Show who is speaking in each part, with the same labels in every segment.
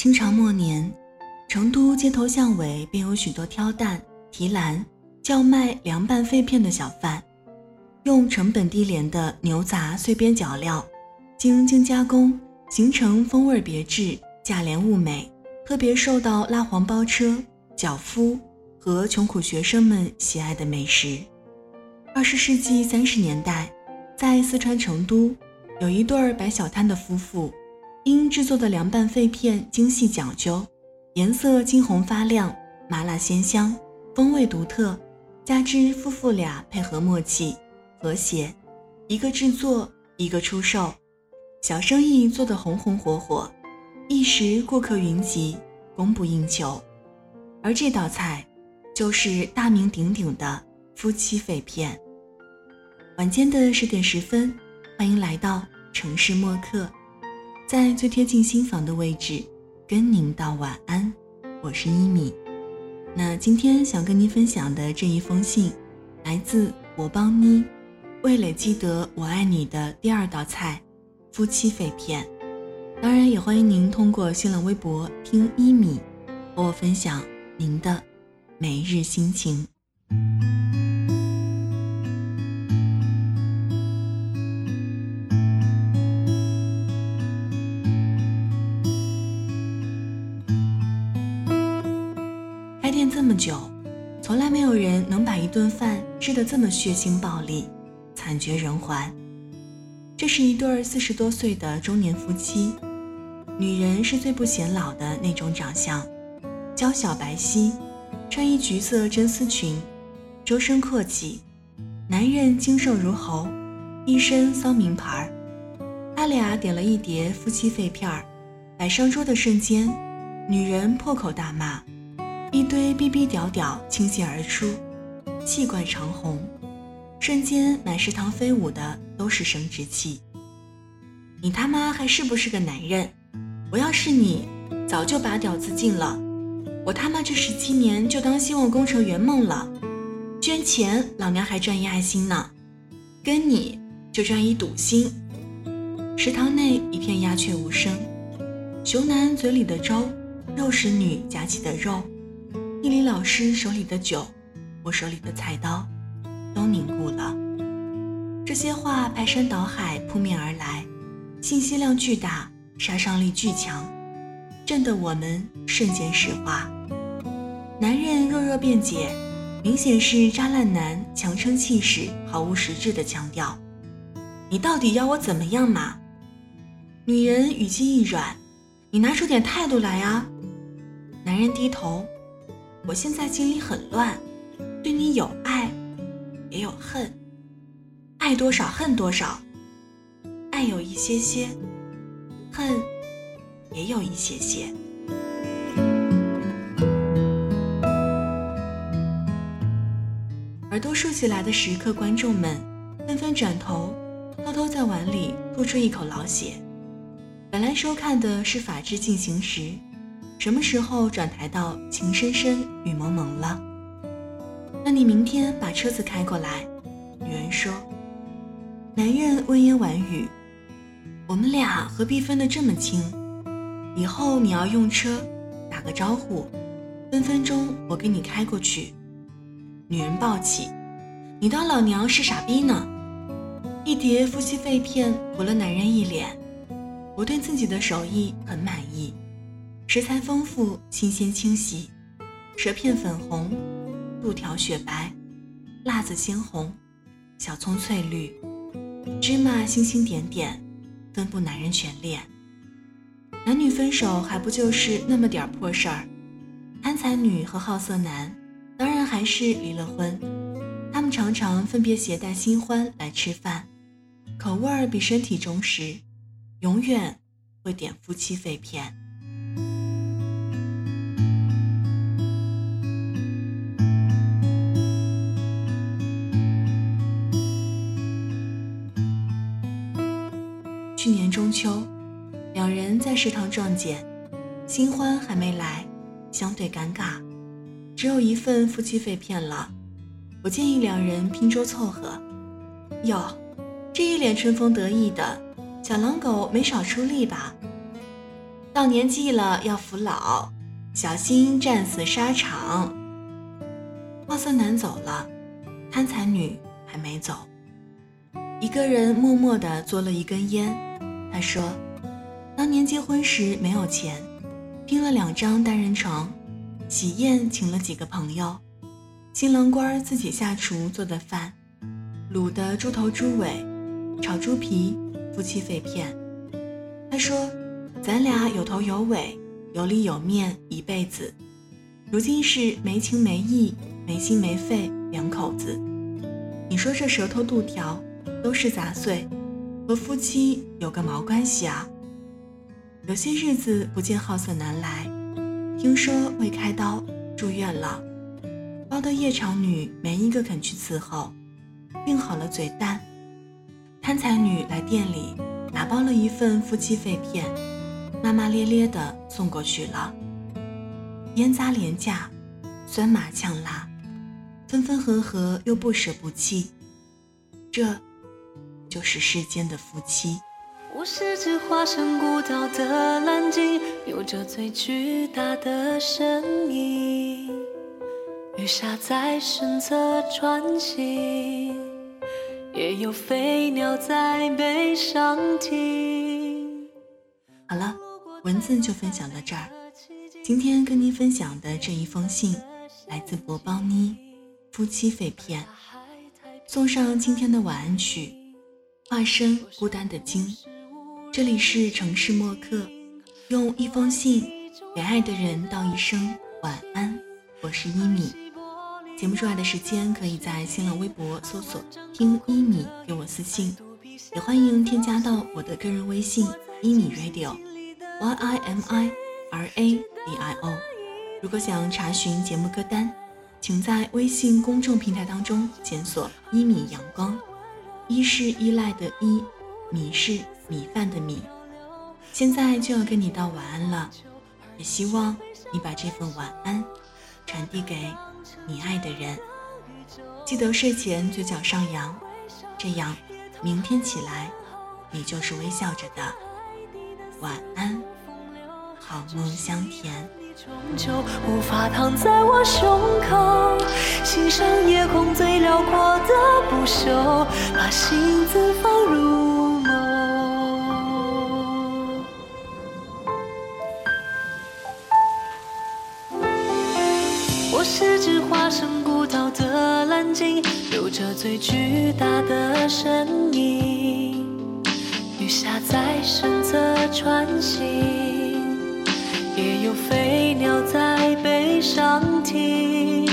Speaker 1: 清朝末年，成都街头巷尾便有许多挑担、提篮、叫卖凉拌肺片的小贩，用成本低廉的牛杂碎边角料，经精加工，形成风味别致、价廉物美，特别受到拉黄包车、脚夫和穷苦学生们喜爱的美食。二十世纪三十年代，在四川成都，有一对摆小摊的夫妇，因制作的凉拌肺片精细讲究，颜色金红发亮，麻辣鲜香，风味独特，加之夫妇俩配合默契、和谐，一个制作，一个出售，小生意做得红红火火，一时顾客云集，供不应求。而这道菜，就是大名鼎鼎的。夫妻肺片。晚间的十点十分，欢迎来到城市默客，在最贴近心房的位置，跟您道晚安。我是一米。那今天想跟您分享的这一封信，来自我邦妮，味蕾记得我爱你的第二道菜——夫妻肺片。当然，也欢迎您通过新浪微博听一米，和我分享您的每日心情。久，从来没有人能把一顿饭吃得这么血腥暴力、惨绝人寰。这是一对四十多岁的中年夫妻，女人是最不显老的那种长相，娇小白皙，穿一橘色真丝裙，周身阔气；男人精瘦如猴，一身骚名牌。他俩点了一碟夫妻肺片儿，摆上桌的瞬间，女人破口大骂。一堆逼逼屌屌倾泻而出，气贯长虹，瞬间满食堂飞舞的都是生殖器。你他妈还是不是个男人？我要是你，早就把屌子禁了。我他妈这十七年就当希望工程圆梦了，捐钱老娘还赚一爱心呢，跟你就赚一赌心。食堂内一片鸦雀无声，熊男嘴里的粥，肉食女夹起的肉。地理老师手里的酒，我手里的菜刀，都凝固了。这些话排山倒海扑面而来，信息量巨大，杀伤力巨强，震得我们瞬间石化。男人弱弱辩解，明显是渣烂男强撑气势，毫无实质的强调。你到底要我怎么样嘛？女人语气一软，你拿出点态度来啊！男人低头。我现在心里很乱，对你有爱，也有恨，爱多少恨多少，爱有一些些，恨也有一些些。耳朵竖起来的时刻，观众们纷纷转头，偷偷在碗里吐出一口老血。本来收看的是《法制进行时》。什么时候转台到情深深雨蒙蒙了？那你明天把车子开过来。女人说。男人温言婉语。我们俩何必分得这么清？以后你要用车，打个招呼，分分钟我给你开过去。女人暴起。你当老娘是傻逼呢？一叠夫妻肺片糊了男人一脸。我对自己的手艺很满意。食材丰富，新鲜清晰，舌片粉红，肚条雪白，辣子鲜红，小葱翠绿，芝麻星星点点，分布男人全脸。男女分手还不就是那么点破事儿？贪财女和好色男，当然还是离了婚。他们常常分别携带新欢来吃饭，口味儿比身体忠实，永远会点夫妻肺片。去年中秋，两人在食堂撞见，新欢还没来，相对尴尬，只有一份夫妻肺片了。我建议两人拼桌凑合。哟，这一脸春风得意的小狼狗没少出力吧？到年纪了要服老，小心战死沙场。好色男走了，贪财女还没走。一个人默默地嘬了一根烟。他说：“当年结婚时没有钱，拼了两张单人床，喜宴请了几个朋友，新郎官自己下厨做的饭，卤的猪头猪尾，炒猪皮，夫妻肺片。他说：咱俩有头有尾，有里有面一辈子。如今是没情没义，没心没肺两口子。你说这舌头肚条。”都是杂碎，和夫妻有个毛关系啊！有些日子不见好色男来，听说未开刀住院了，包的夜场女没一个肯去伺候，病好了嘴淡。贪财女来店里打包了一份夫妻肺片，骂骂咧咧的送过去了。烟渣廉价，酸麻呛辣，分分合合又不舍不弃，这。就是世间的夫妻。
Speaker 2: 我是只化身孤岛的蓝鲸，有着最巨大的身影。鱼虾在身侧穿行，也有飞鸟在背上停。
Speaker 1: 好了，文字就分享到这儿。今天跟您分享的这一封信，来自博邦妮，夫妻肺片，送上今天的晚安曲。化身孤单的鲸，这里是城市默客，用一封信给爱的人道一声晚安。我是一米，节目之外的时间可以在新浪微博搜索“听一米”给我私信，也欢迎添加到我的个人微信“一米 radio”，y i m i r a d i o。如果想查询节目歌单，请在微信公众平台当中检索“一米阳光”。一是依赖的依，米是米饭的米。现在就要跟你道晚安了，也希望你把这份晚安传递给你爱的人。记得睡前嘴角上扬，这样明天起来你就是微笑着的。晚安，好梦香甜。
Speaker 2: 终究无法躺在我胸口，欣赏夜空最辽阔的不朽，把心字放入眸。我是只化身孤岛的蓝鲸，有着最巨大的身影，雨下在身侧穿行。也有飞上停。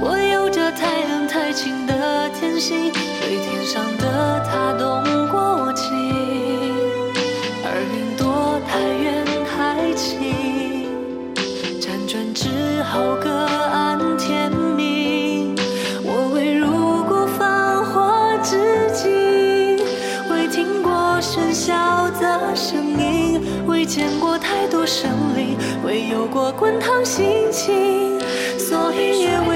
Speaker 2: 我有着太冷太清的天性，对天上的他动过情，而云朵太远太轻，辗转之后各安天命。我未入过繁华之境，未听过喧嚣的声音，未见过。太生灵，未有过滚烫心情，所以也未